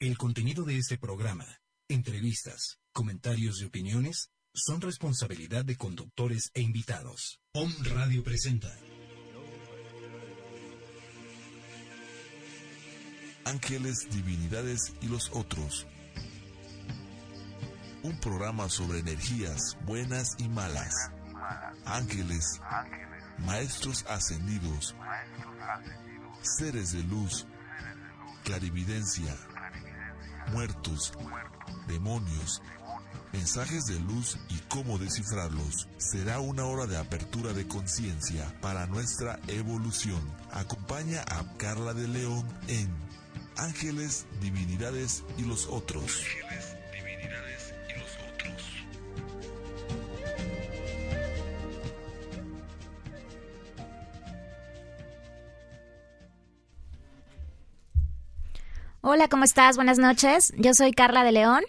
el contenido de este programa, entrevistas, comentarios y opiniones son responsabilidad de conductores e invitados. Om Radio presenta. Ángeles, Divinidades y los otros. Un programa sobre energías buenas y malas. Ángeles, maestros ascendidos, seres de luz clarividencia, muertos, demonios, mensajes de luz y cómo descifrarlos. Será una hora de apertura de conciencia para nuestra evolución. Acompaña a Carla de León en Ángeles, Divinidades y los otros. Hola, ¿cómo estás? Buenas noches. Yo soy Carla de León.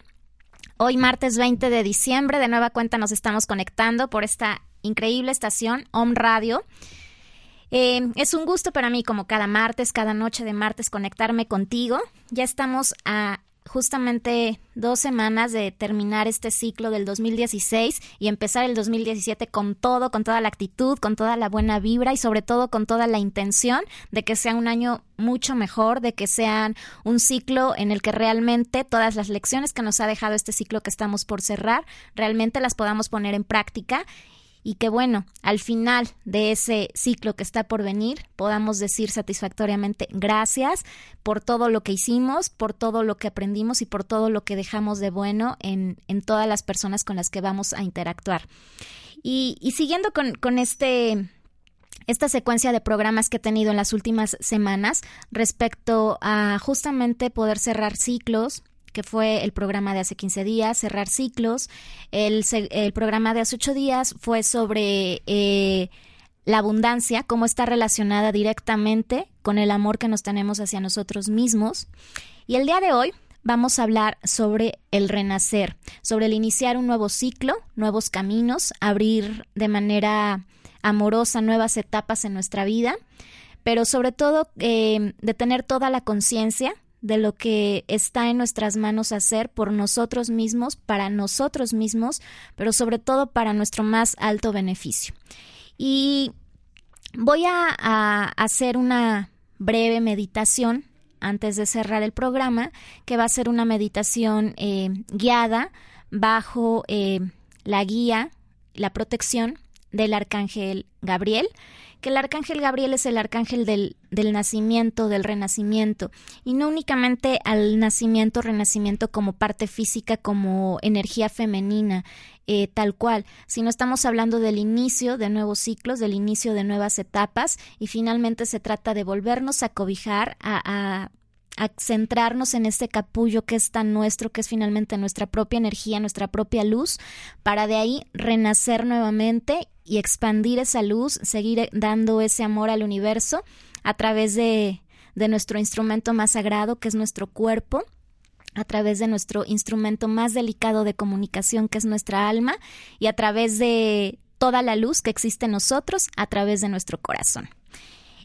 Hoy martes 20 de diciembre, de nueva cuenta nos estamos conectando por esta increíble estación, Om Radio. Eh, es un gusto para mí, como cada martes, cada noche de martes, conectarme contigo. Ya estamos a justamente dos semanas de terminar este ciclo del 2016 y empezar el 2017 con todo, con toda la actitud, con toda la buena vibra y sobre todo con toda la intención de que sea un año mucho mejor, de que sea un ciclo en el que realmente todas las lecciones que nos ha dejado este ciclo que estamos por cerrar, realmente las podamos poner en práctica y que bueno, al final de ese ciclo que está por venir, podamos decir satisfactoriamente gracias por todo lo que hicimos, por todo lo que aprendimos y por todo lo que dejamos de bueno en, en todas las personas con las que vamos a interactuar. Y, siguiendo con, con este esta secuencia de programas que he tenido en las últimas semanas respecto a justamente poder cerrar ciclos, que fue el programa de hace 15 días, cerrar ciclos. El, el programa de hace 8 días fue sobre eh, la abundancia, cómo está relacionada directamente con el amor que nos tenemos hacia nosotros mismos. Y el día de hoy vamos a hablar sobre el renacer, sobre el iniciar un nuevo ciclo, nuevos caminos, abrir de manera amorosa nuevas etapas en nuestra vida, pero sobre todo eh, de tener toda la conciencia de lo que está en nuestras manos hacer por nosotros mismos, para nosotros mismos, pero sobre todo para nuestro más alto beneficio. Y voy a, hacer una breve meditación antes de cerrar el programa, que va a ser una meditación eh, guiada bajo eh, la guía, la protección del arcángel Gabriel que el arcángel Gabriel es el arcángel del, del nacimiento, del renacimiento, y no únicamente al nacimiento, renacimiento como parte física, como energía femenina, eh, tal cual, sino estamos hablando del inicio de nuevos ciclos, del inicio de nuevas etapas, y finalmente se trata de volvernos a cobijar, a, a centrarnos en este capullo que es tan nuestro, que es finalmente nuestra propia energía, nuestra propia luz, para de ahí renacer nuevamente y expandir esa luz, seguir dando ese amor al universo a través de, de nuestro instrumento más sagrado, que es nuestro cuerpo, a través de nuestro instrumento más delicado de comunicación, que es nuestra alma, y a través de toda la luz que existe en nosotros, a través de nuestro corazón.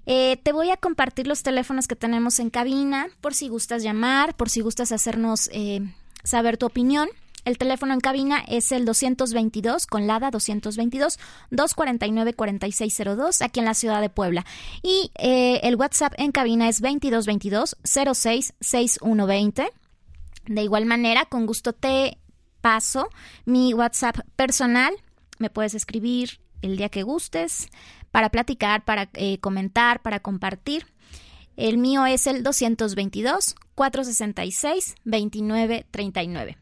Eh, te voy a compartir los teléfonos que tenemos en cabina por si gustas llamar, por si gustas hacernos eh, saber tu opinión. El teléfono en cabina es el 222 con LADA 222 249 4602 aquí en la ciudad de Puebla. Y eh, el WhatsApp en cabina es 2222 06 6120. De igual manera, con gusto te paso mi WhatsApp personal. Me puedes escribir el día que gustes para platicar, para eh, comentar, para compartir. El mío es el 222 466 2939.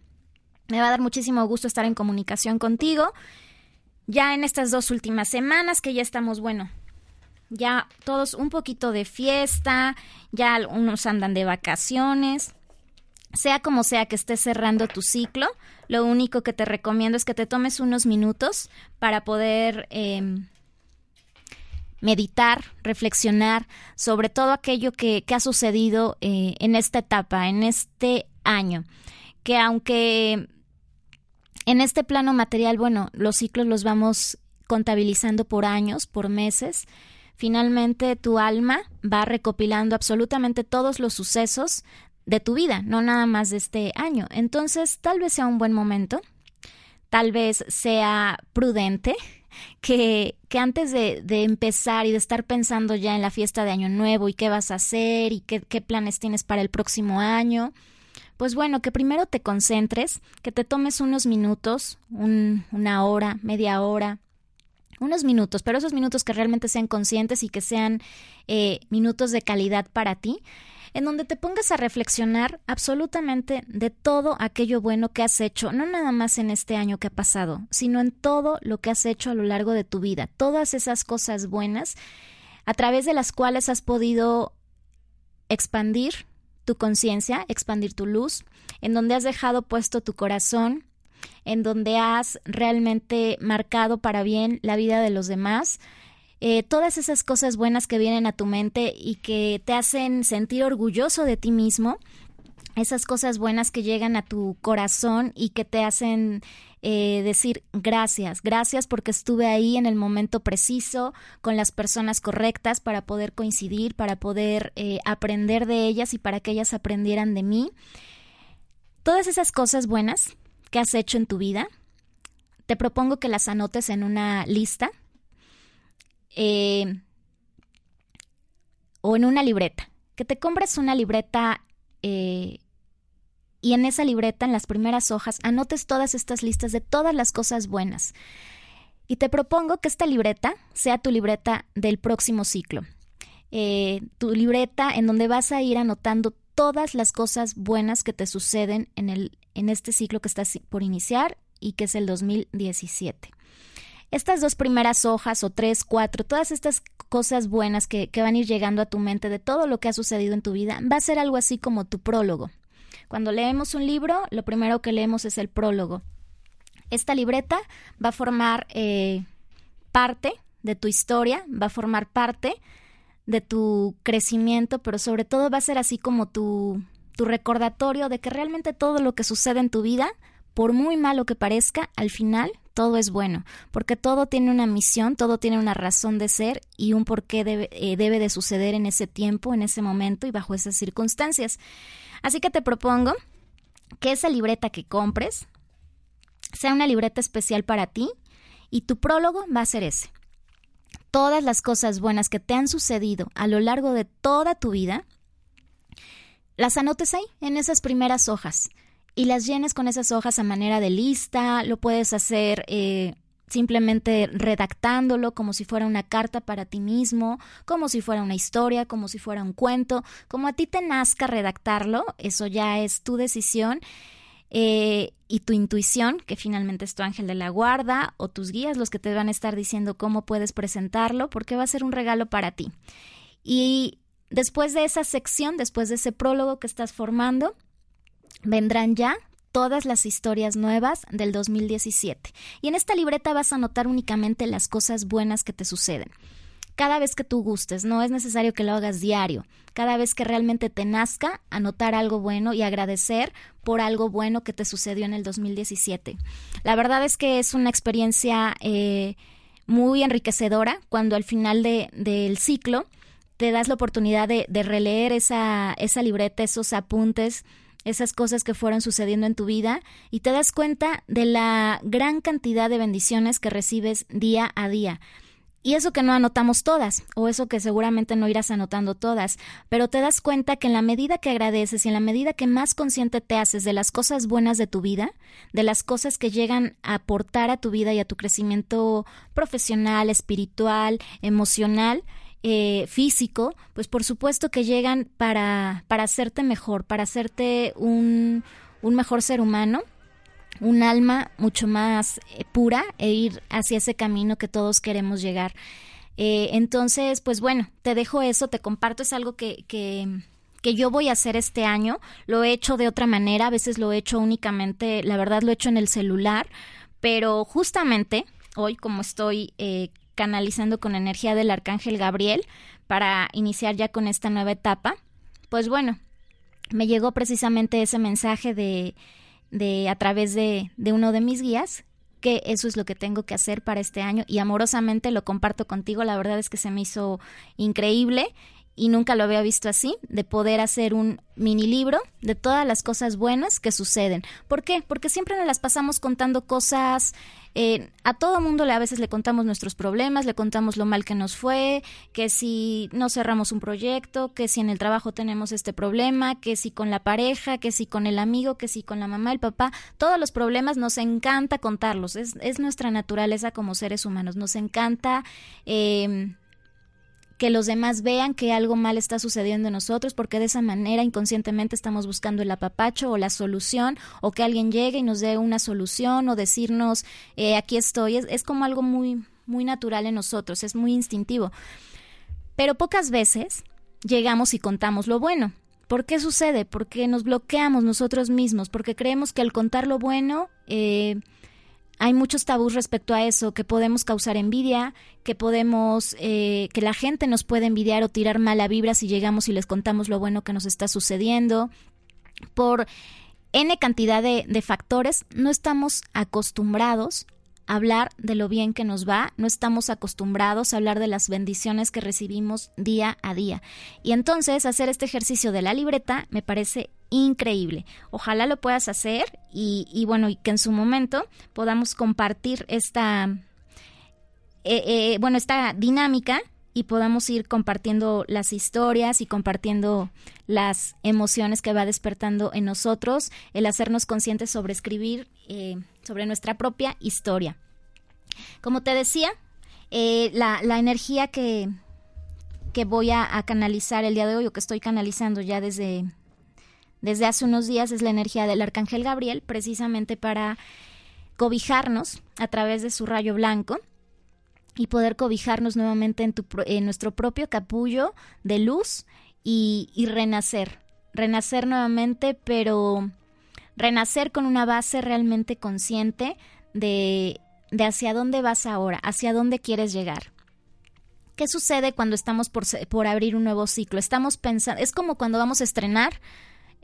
Me va a dar muchísimo gusto estar en comunicación contigo. Ya en estas dos últimas semanas que ya estamos, bueno, ya todos un poquito de fiesta, ya unos andan de vacaciones. Sea como sea que estés cerrando tu ciclo, lo único que te recomiendo es que te tomes unos minutos para poder em, meditar, reflexionar sobre todo aquello que, ha sucedido eh, en esta etapa, en este año. Que aunque en este plano material, bueno, los ciclos los vamos contabilizando por años, por meses, finalmente tu alma va recopilando absolutamente todos los sucesos de tu vida, no nada más de este año. Entonces, tal vez sea un buen momento, tal vez sea prudente que, que antes de, de, empezar y de estar pensando ya en la fiesta de Año Nuevo y qué vas a hacer y qué, planes tienes para el próximo año, pues bueno, que primero te concentres, que te tomes unos minutos, una hora, media hora, unos minutos, pero esos minutos que realmente sean conscientes y que sean eh, minutos de calidad para ti, en donde te pongas a reflexionar absolutamente de todo aquello bueno que has hecho, no nada más en este año que ha pasado, sino en todo lo que has hecho a lo largo de tu vida, todas esas cosas buenas a través de las cuales has podido expandir tu conciencia, expandir tu luz, en donde has dejado puesto tu corazón, en donde has realmente marcado para bien la vida de los demás. Eh, todas esas cosas buenas que vienen a tu mente y que te hacen sentir orgulloso de ti mismo, esas cosas buenas que llegan a tu corazón y que te hacen eh, decir gracias, gracias porque estuve ahí en el momento preciso, con las personas correctas para poder coincidir, para poder eh, aprender de ellas y para que ellas aprendieran de mí. Todas esas cosas buenas que has hecho en tu vida, te propongo que las anotes en una lista eh, o en una libreta. Que te compres una libreta eh, y en esa libreta, en las primeras hojas, anotes todas estas listas de todas las cosas buenas. Y te propongo que esta libreta sea tu libreta del próximo ciclo. Eh, tu libreta en donde vas a ir anotando todas las cosas buenas que te suceden en, el, en este ciclo que estás por iniciar y que es el 2017. Estas dos primeras hojas o tres, cuatro, todas estas cosas buenas que, van a ir llegando a tu mente de todo lo que ha sucedido en tu vida, va a ser algo así como tu prólogo. Cuando leemos un libro, lo primero que leemos es el prólogo. Esta libreta va a formar eh, parte de tu historia, va a formar parte de tu crecimiento, pero sobre todo va a ser así como tu, tu recordatorio de que realmente todo lo que sucede en tu vida, por muy malo que parezca, al final todo es bueno, porque todo tiene una misión, todo tiene una razón de ser y un porqué debe, eh, debe de suceder en ese tiempo, en ese momento y bajo esas circunstancias. Así que te propongo que esa libreta que compres sea una libreta especial para ti y tu prólogo va a ser ese. Todas las cosas buenas que te han sucedido a lo largo de toda tu vida, las anotes ahí, en esas primeras hojas, y las llenes con esas hojas a manera de lista, lo puedes hacer eh, simplemente redactándolo como si fuera una carta para ti mismo, como si fuera una historia, como si fuera un cuento, como a ti te nazca redactarlo, eso ya es tu decisión. Eh, y tu intuición, que finalmente es tu ángel de la guarda, o tus guías los que te van a estar diciendo cómo puedes presentarlo, porque va a ser un regalo para ti. Y después de esa sección, después de ese prólogo que estás formando, vendrán ya todas las historias nuevas del 2017. Y en esta libreta vas a anotar únicamente las cosas buenas que te suceden. Cada vez que tú gustes, no es necesario que lo hagas diario. Cada vez que realmente te nazca, anotar algo bueno y agradecer por algo bueno que te sucedió en el 2017. La verdad es que es una experiencia eh, muy enriquecedora cuando al final del ciclo te das la oportunidad de, de releer esa, esa libreta, esos apuntes esas cosas que fueron sucediendo en tu vida y te das cuenta de la gran cantidad de bendiciones que recibes día a día. Y eso que no anotamos todas, o eso que seguramente no irás anotando todas, pero te das cuenta que en la medida que agradeces y en la medida que más consciente te haces de las cosas buenas de tu vida, de las cosas que llegan a aportar a tu vida y a tu crecimiento profesional, espiritual, emocional, eh, físico, pues por supuesto que llegan para, para hacerte mejor, para hacerte un, un mejor ser humano, un alma mucho más eh, pura e ir hacia ese camino que todos queremos llegar. Eh, entonces, pues bueno, te dejo eso, te comparto, es algo que, que, que yo voy a hacer este año. Lo he hecho de otra manera, a veces lo he hecho únicamente, la verdad lo he hecho en el celular, pero justamente hoy, como estoy canalizando con energía del arcángel Gabriel para iniciar ya con esta nueva etapa, pues bueno, me llegó precisamente ese mensaje de, de a través de, de uno de mis guías que eso es lo que tengo que hacer para este año y amorosamente lo comparto contigo. La verdad es que se me hizo increíble y nunca lo había visto así, de poder hacer un mini libro de todas las cosas buenas que suceden. ¿Por qué? Porque siempre nos las pasamos contando cosas, eh, a todo mundo a veces le contamos nuestros problemas, le contamos lo mal que nos fue, que si no cerramos un proyecto, que si en el trabajo tenemos este problema, que si con la pareja, que si con el amigo, que si con la mamá, el papá, todos los problemas nos encanta contarlos, es, es nuestra naturaleza como seres humanos, nos encanta... Eh, que los demás vean que algo mal está sucediendo en nosotros, porque de esa manera inconscientemente estamos buscando el apapacho o la solución, o que alguien llegue y nos dé una solución, o decirnos, eh, aquí estoy. Es, es como algo muy, muy natural en nosotros, es muy instintivo. Pero pocas veces llegamos y contamos lo bueno. ¿Por qué sucede? Porque nos bloqueamos nosotros mismos, porque creemos que al contar lo bueno, eh, hay muchos tabús respecto a eso, que podemos causar envidia, que podemos, eh, que la gente nos puede envidiar o tirar mala vibra si llegamos y les contamos lo bueno que nos está sucediendo. Por N cantidad de, de factores, no estamos acostumbrados hablar de lo bien que nos va, no estamos acostumbrados a hablar de las bendiciones que recibimos día a día. Y entonces hacer este ejercicio de la libreta me parece increíble. Ojalá lo puedas hacer y, bueno, y que en su momento podamos compartir esta, eh, eh, bueno, esta dinámica y podamos ir compartiendo las historias y compartiendo las emociones que va despertando en nosotros, el hacernos conscientes sobre escribir eh, sobre nuestra propia historia. Como te decía, la, la, energía que, que voy a, a, canalizar el día de hoy o que estoy canalizando ya desde, desde hace unos días es la energía del arcángel Gabriel, precisamente para cobijarnos a través de su rayo blanco y poder cobijarnos nuevamente en, tu, en nuestro propio capullo de luz y, y renacer, renacer nuevamente, pero renacer con una base realmente consciente de, de hacia dónde vas ahora, hacia dónde quieres llegar. ¿Qué sucede cuando estamos por, por abrir un nuevo ciclo? Estamos pensando, es como cuando vamos a estrenar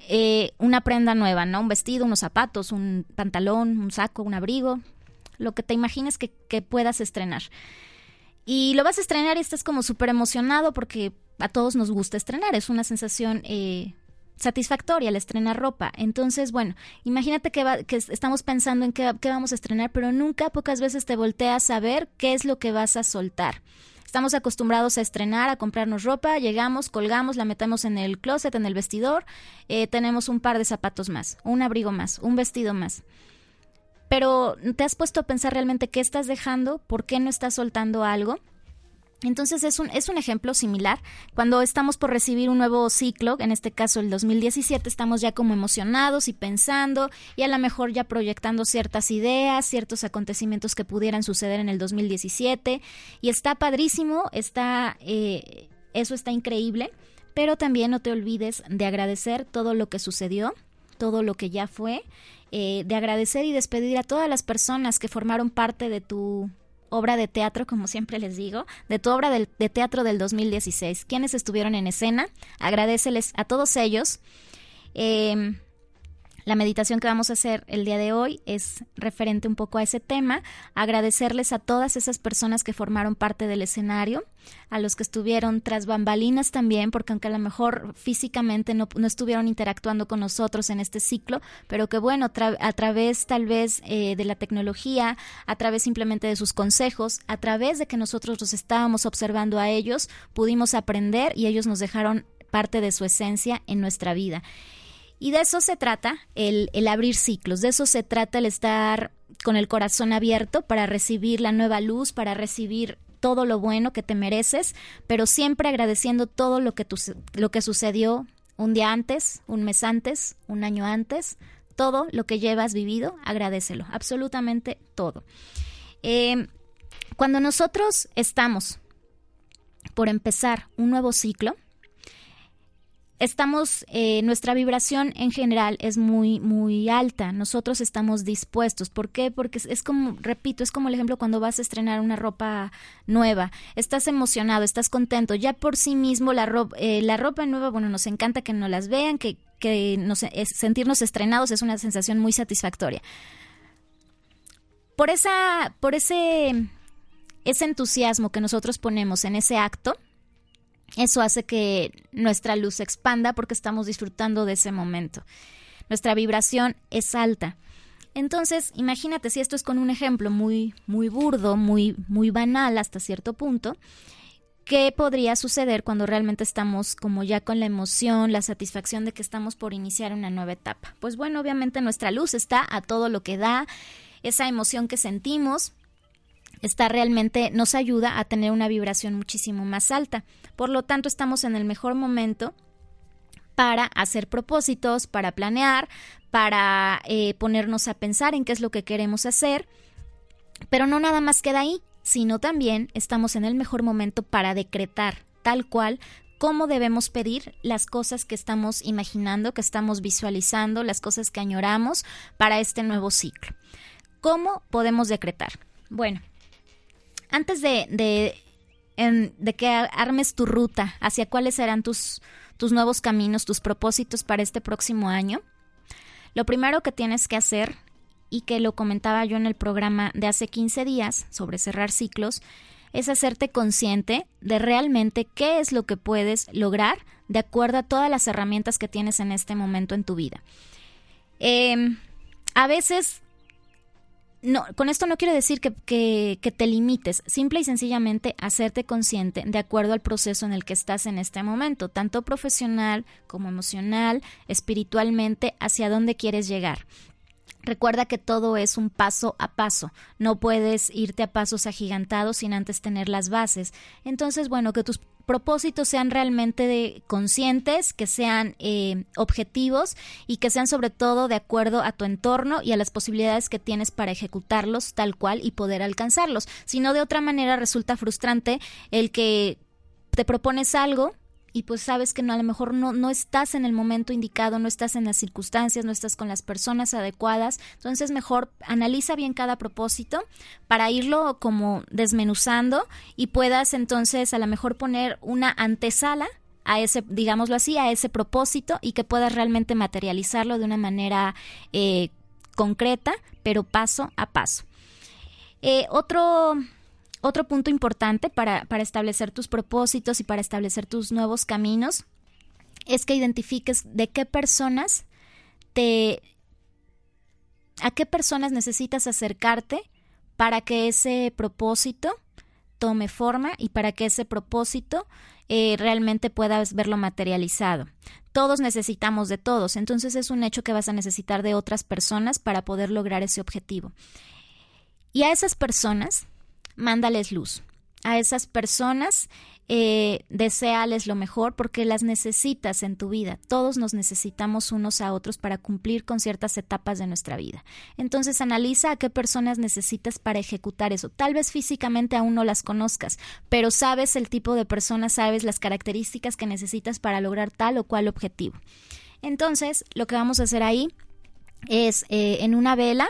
eh, una prenda nueva, ¿no? Un vestido, unos zapatos, un pantalón, un saco, un abrigo, lo que te imagines que, que puedas estrenar. Y lo vas a estrenar y estás como súper emocionado porque a todos nos gusta estrenar, es una sensación eh, satisfactoria el estrenar ropa. Entonces, bueno, imagínate que, va, que estamos pensando en qué, qué, vamos a estrenar, pero nunca, pocas veces te volteas a ver qué es lo que vas a soltar. Estamos acostumbrados a estrenar, a comprarnos ropa, llegamos, colgamos, la metemos en el closet, en el vestidor, eh, tenemos un par de zapatos más, un abrigo más, un vestido más. Pero ¿te has puesto a pensar realmente qué estás dejando? ¿Por qué no estás soltando algo? Entonces es un, es un ejemplo similar. Cuando estamos por recibir un nuevo ciclo, en este caso el 2017, estamos ya como emocionados y pensando y a lo mejor ya proyectando ciertas ideas, ciertos acontecimientos que pudieran suceder en el 2017. Y está padrísimo, está, eh, eso está increíble, pero también no te olvides de agradecer todo lo que sucedió, todo lo que ya fue, eh, de agradecer y despedir a todas las personas que formaron parte de tu obra de teatro, como siempre les digo, de tu obra de, de teatro del 2016. ¿Quiénes estuvieron en escena? Agradeceles a todos ellos. Eh, la meditación que vamos a hacer el día de hoy es referente un poco a ese tema, agradecerles a todas esas personas que formaron parte del escenario, a los que estuvieron tras bambalinas también, porque aunque a lo mejor físicamente no, no estuvieron interactuando con nosotros en este ciclo, pero que bueno, tra a través tal vez eh, de la tecnología, a través simplemente de sus consejos, a través de que nosotros los estábamos observando a ellos, pudimos aprender y ellos nos dejaron parte de su esencia en nuestra vida. Y de eso se trata el, el, abrir ciclos, de eso se trata el estar con el corazón abierto para recibir la nueva luz, para recibir todo lo bueno que te mereces, pero siempre agradeciendo todo lo que, lo que sucedió un día antes, un mes antes, un año antes, todo lo que llevas vivido, agradecelo, absolutamente todo. Eh, cuando nosotros estamos por empezar un nuevo ciclo, estamos, eh, nuestra vibración en general es muy, muy alta. Nosotros estamos dispuestos. ¿Por qué? Porque es, como, repito, es como el ejemplo cuando vas a estrenar una ropa nueva. Estás emocionado, estás contento. Ya por sí mismo la ropa, eh, la ropa nueva, bueno, nos encanta que nos las vean, que, que nos, sentirnos estrenados es una sensación muy satisfactoria. Por esa, por ese, ese entusiasmo que nosotros ponemos en ese acto, eso hace que nuestra luz se expanda porque estamos disfrutando de ese momento. Nuestra vibración es alta. Entonces, imagínate si esto es con un ejemplo muy muy burdo, muy muy banal hasta cierto punto, ¿qué podría suceder cuando realmente estamos como ya con la emoción, la satisfacción de que estamos por iniciar una nueva etapa? Pues bueno, obviamente nuestra luz está a todo lo que da, esa emoción que sentimos está realmente nos ayuda a tener una vibración muchísimo más alta. Por lo tanto, estamos en el mejor momento para hacer propósitos, para planear, para eh, ponernos a pensar en qué es lo que queremos hacer. Pero no nada más queda ahí, sino también estamos en el mejor momento para decretar tal cual cómo debemos pedir las cosas que estamos imaginando, que estamos visualizando, las cosas que añoramos para este nuevo ciclo. ¿Cómo podemos decretar? Bueno, antes de, de, que armes tu ruta hacia cuáles serán tus, tus nuevos caminos, tus propósitos para este próximo año, lo primero que tienes que hacer, y que lo comentaba yo en el programa de hace 15 días sobre cerrar ciclos, es hacerte consciente de realmente qué es lo que puedes lograr de acuerdo a todas las herramientas que tienes en este momento en tu vida. Em, a veces no, con esto no quiero decir que, que, te limites, simple y sencillamente hacerte consciente de acuerdo al proceso en el que estás en este momento, tanto profesional como emocional, espiritualmente, hacia dónde quieres llegar. Recuerda que todo es un paso a paso. No puedes irte a pasos agigantados sin antes tener las bases. Entonces, bueno, que tus propósitos sean realmente conscientes, que sean eh, objetivos y que sean sobre todo de acuerdo a tu entorno y a las posibilidades que tienes para ejecutarlos tal cual y poder alcanzarlos. Si no, de otra manera resulta frustrante el que te propones algo y pues sabes que no, a lo mejor no, no estás en el momento indicado, no estás en las circunstancias, no estás con las personas adecuadas, entonces mejor analiza bien cada propósito para irlo como desmenuzando y puedas entonces a lo mejor poner una antesala a ese, digámoslo así, a ese propósito y que puedas realmente materializarlo de una manera eh, concreta, pero paso a paso. Eh, otro otro punto importante para, establecer tus propósitos y para establecer tus nuevos caminos es que identifiques de qué personas te... a qué personas necesitas acercarte para que ese propósito tome forma y para que ese propósito eh, realmente puedas verlo materializado. Todos necesitamos de todos, entonces es un hecho que vas a necesitar de otras personas para poder lograr ese objetivo. Y a esas personas mándales luz. A esas personas eh, deseales lo mejor porque las necesitas en tu vida. Todos nos necesitamos unos a otros para cumplir con ciertas etapas de nuestra vida. Entonces analiza a qué personas necesitas para ejecutar eso. Tal vez físicamente aún no las conozcas, pero sabes el tipo de personas, sabes las características que necesitas para lograr tal o cual objetivo. Entonces, lo que vamos a hacer ahí es eh, en una vela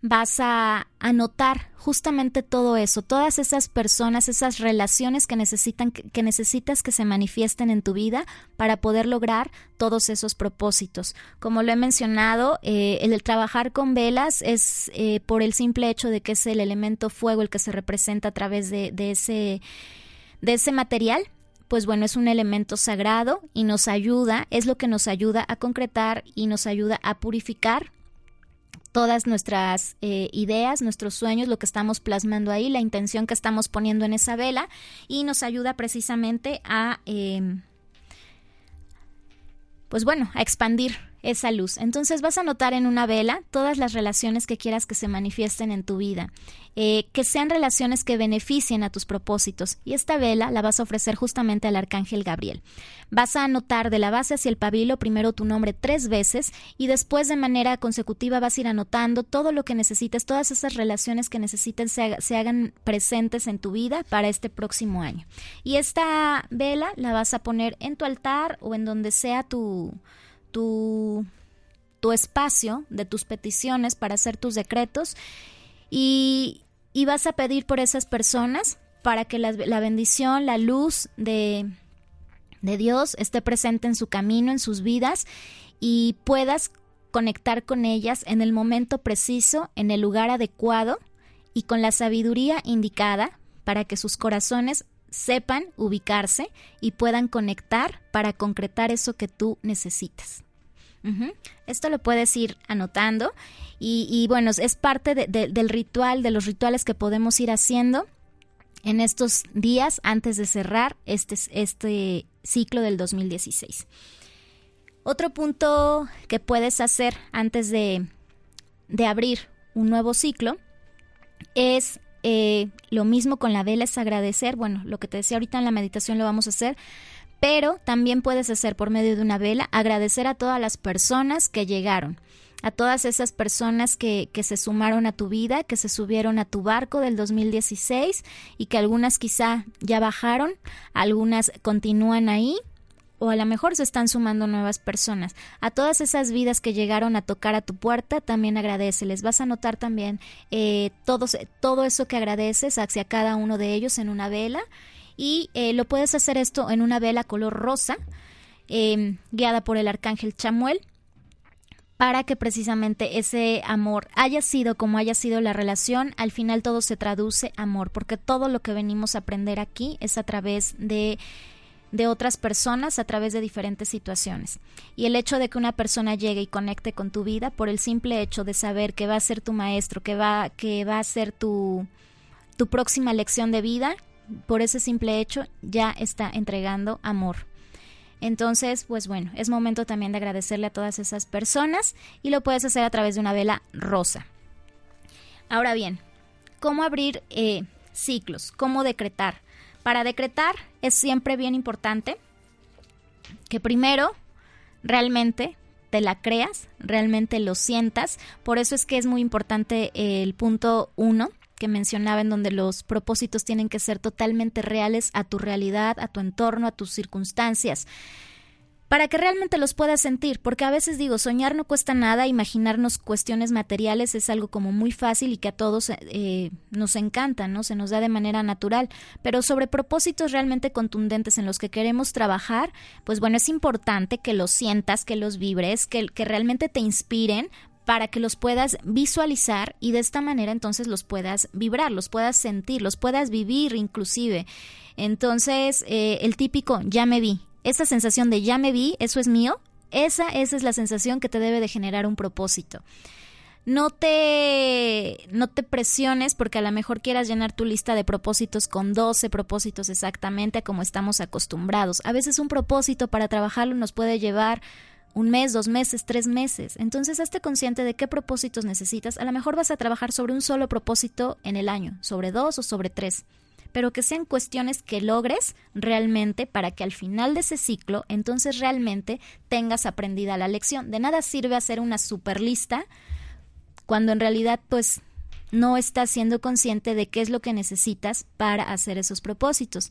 vas a anotar justamente todo eso, todas esas personas, esas relaciones que necesitan que necesitas que se manifiesten en tu vida para poder lograr todos esos propósitos. Como lo he mencionado, eh, el, trabajar con velas es eh, por el simple hecho de que es el elemento fuego el que se representa a través de, de ese de ese material pues bueno, es un elemento sagrado y nos ayuda, es lo que nos ayuda a concretar y nos ayuda a purificar todas nuestras eh, ideas, nuestros sueños, lo que estamos plasmando ahí, la intención que estamos poniendo en esa vela y nos ayuda precisamente a, em, pues bueno, a expandir esa luz. Entonces vas a notar en una vela todas las relaciones que quieras que se manifiesten en tu vida, eh, que sean relaciones que beneficien a tus propósitos. Y esta vela la vas a ofrecer justamente al arcángel Gabriel. Vas a anotar de la base hacia el pabilo primero tu nombre tres veces y después de manera consecutiva vas a ir anotando todo lo que necesites, todas esas relaciones que necesiten se, se hagan presentes en tu vida para este próximo año. Y esta vela la vas a poner en tu altar o en donde sea tu tu, tu espacio de tus peticiones para hacer tus decretos y, y vas a pedir por esas personas para que la, la bendición, la luz de, de Dios esté presente en su camino, en sus vidas y puedas conectar con ellas en el momento preciso, en el lugar adecuado y con la sabiduría indicada para que sus corazones sepan ubicarse y puedan conectar para concretar eso que tú necesitas. Esto lo puedes ir anotando y, bueno, es parte del ritual, de los rituales que podemos ir haciendo en estos días antes de cerrar este, este ciclo del 2016. Otro punto que puedes hacer antes de, de abrir un nuevo ciclo es eh, lo mismo con la vela, es agradecer. Bueno, lo que te decía ahorita en la meditación lo vamos a hacer. Pero también puedes hacer por medio de una vela agradecer a todas las personas que llegaron, a todas esas personas que, que, se sumaron a tu vida, que se subieron a tu barco del 2016 y que algunas quizá ya bajaron, algunas continúan ahí o a lo mejor se están sumando nuevas personas. A todas esas vidas que llegaron a tocar a tu puerta, también agradece. Les vas a notar también eh, todo eso que agradeces hacia cada uno de ellos en una vela. Y eh, lo puedes hacer esto en una vela color rosa, em, guiada por el arcángel Chamuel para que precisamente ese amor haya sido como haya sido la relación, al final todo se traduce amor, porque todo lo que venimos a aprender aquí es a través de de otras personas a través de diferentes situaciones. Y el hecho de que una persona llegue y conecte con tu vida por el simple hecho de saber que va a ser tu maestro, que va, que va a ser tu, tu próxima lección de vida, por ese simple hecho ya está entregando amor. Entonces, pues bueno, es momento también de agradecerle a todas esas personas y lo puedes hacer a través de una vela rosa. Ahora bien, ¿cómo abrir eh, ciclos? ¿Cómo decretar? Para decretar es siempre bien importante que primero realmente te la creas, realmente lo sientas. Por eso es que es muy importante el punto uno que mencionaba en donde los propósitos tienen que ser totalmente reales a tu realidad, a tu entorno, a tus circunstancias para que realmente los puedas sentir, porque a veces digo, soñar no cuesta nada, imaginarnos cuestiones materiales es algo como muy fácil y que a todos eh, nos encanta, ¿no? Se nos da de manera natural, pero sobre propósitos realmente contundentes en los que queremos trabajar, pues bueno, es importante que los sientas, que los vibres, que, realmente te inspiren para que los puedas visualizar y de esta manera entonces los puedas vibrar, los puedas sentir, los puedas vivir inclusive. Entonces, eh, el típico ya me vi, esa sensación de ya me vi, eso es mío, esa, esa es la sensación que te debe de generar un propósito. No te, no te presiones porque a lo mejor quieras llenar tu lista de propósitos con 12 propósitos exactamente como estamos acostumbrados. A veces un propósito para trabajarlo nos puede llevar un mes, dos meses, tres meses. Entonces, hazte consciente de qué propósitos necesitas. A lo mejor vas a trabajar sobre un solo propósito en el año, sobre dos o sobre tres pero que sean cuestiones que logres realmente para que al final de ese ciclo entonces realmente tengas aprendida la lección. De nada sirve hacer una super lista cuando en realidad pues no estás siendo consciente de qué es lo que necesitas para hacer esos propósitos.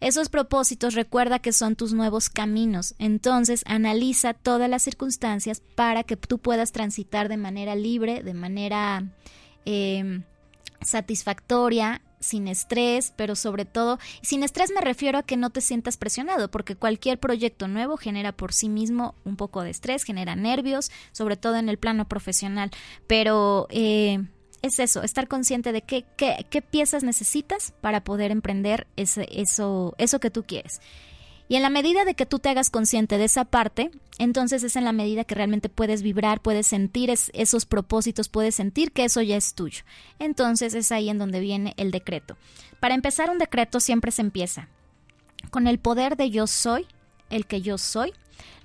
Esos propósitos recuerda que son tus nuevos caminos, entonces analiza todas las circunstancias para que tú puedas transitar de manera libre, de manera eh, satisfactoria sin estrés, pero sobre todo, sin estrés me refiero a que no te sientas presionado, porque cualquier proyecto nuevo genera por sí mismo un poco de estrés, genera nervios, sobre todo en el plano profesional, pero eh, es eso, estar consciente de qué, qué, qué piezas necesitas para poder emprender ese, eso, eso que tú quieres. Y en la medida de que tú te hagas consciente de esa parte, entonces es en la medida que realmente puedes vibrar, puedes sentir esos propósitos, puedes sentir que eso ya es tuyo. Entonces es ahí en donde viene el decreto. Para empezar un decreto siempre se empieza con el poder de yo soy, el que yo soy,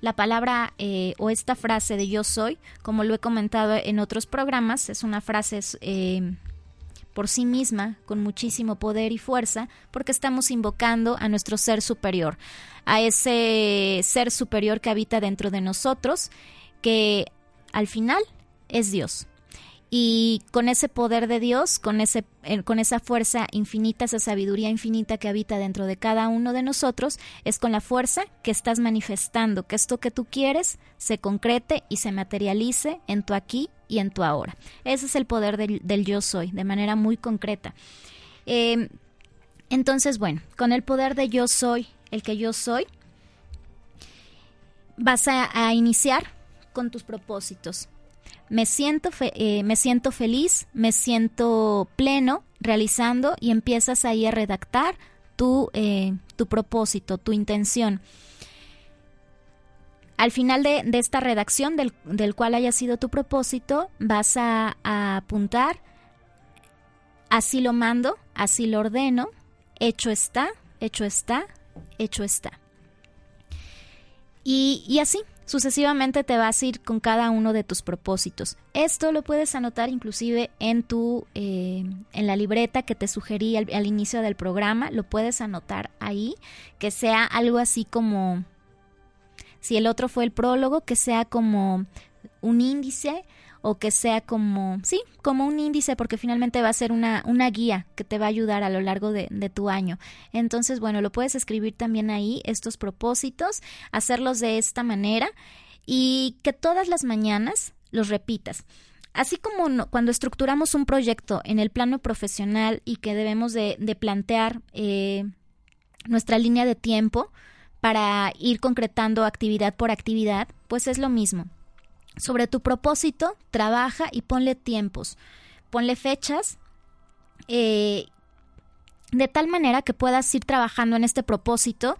La palabra eh, o esta frase de yo soy, como lo he comentado en otros programas, es una frase eh, por sí misma, con muchísimo poder y fuerza, porque estamos invocando a nuestro ser superior, a ese ser superior que habita dentro de nosotros, que al final es Dios. Y con ese poder de Dios, con, ese, eh, con esa fuerza infinita, esa sabiduría infinita que habita dentro de cada uno de nosotros, es con la fuerza que estás manifestando que esto que tú quieres se concrete y se materialice en tu aquí y en tu ahora. Ese es el poder del, yo soy, de manera muy concreta. Em, entonces, bueno, con el poder de yo soy, el que yo soy, vas a iniciar con tus propósitos me siento, eh, me siento feliz, me siento pleno realizando y empiezas ahí a redactar tu, eh, tu propósito, tu intención. Al final de, esta redacción del, del, cual haya sido tu propósito, vas a, apuntar, así lo mando, así lo ordeno, hecho está, hecho está, hecho está. Y, y así, Sucesivamente te vas a ir con cada uno de tus propósitos. Esto lo puedes anotar inclusive en tu eh, en la libreta que te sugerí al, al inicio del programa. Lo puedes anotar ahí, que sea algo así como si el otro fue el prólogo, que sea como un índice o que sea como, sí, como un índice, porque finalmente va a ser una, una guía que te va a ayudar a lo largo de, de tu año. Entonces, bueno, lo puedes escribir también ahí, estos propósitos, hacerlos de esta manera y que todas las mañanas los repitas. Así como cuando estructuramos un proyecto en el plano profesional y que debemos de, de plantear eh, nuestra línea de tiempo para ir concretando actividad por actividad, pues es lo mismo. Sobre tu propósito, trabaja y ponle tiempos, ponle fechas, eh, de tal manera que puedas ir trabajando en este propósito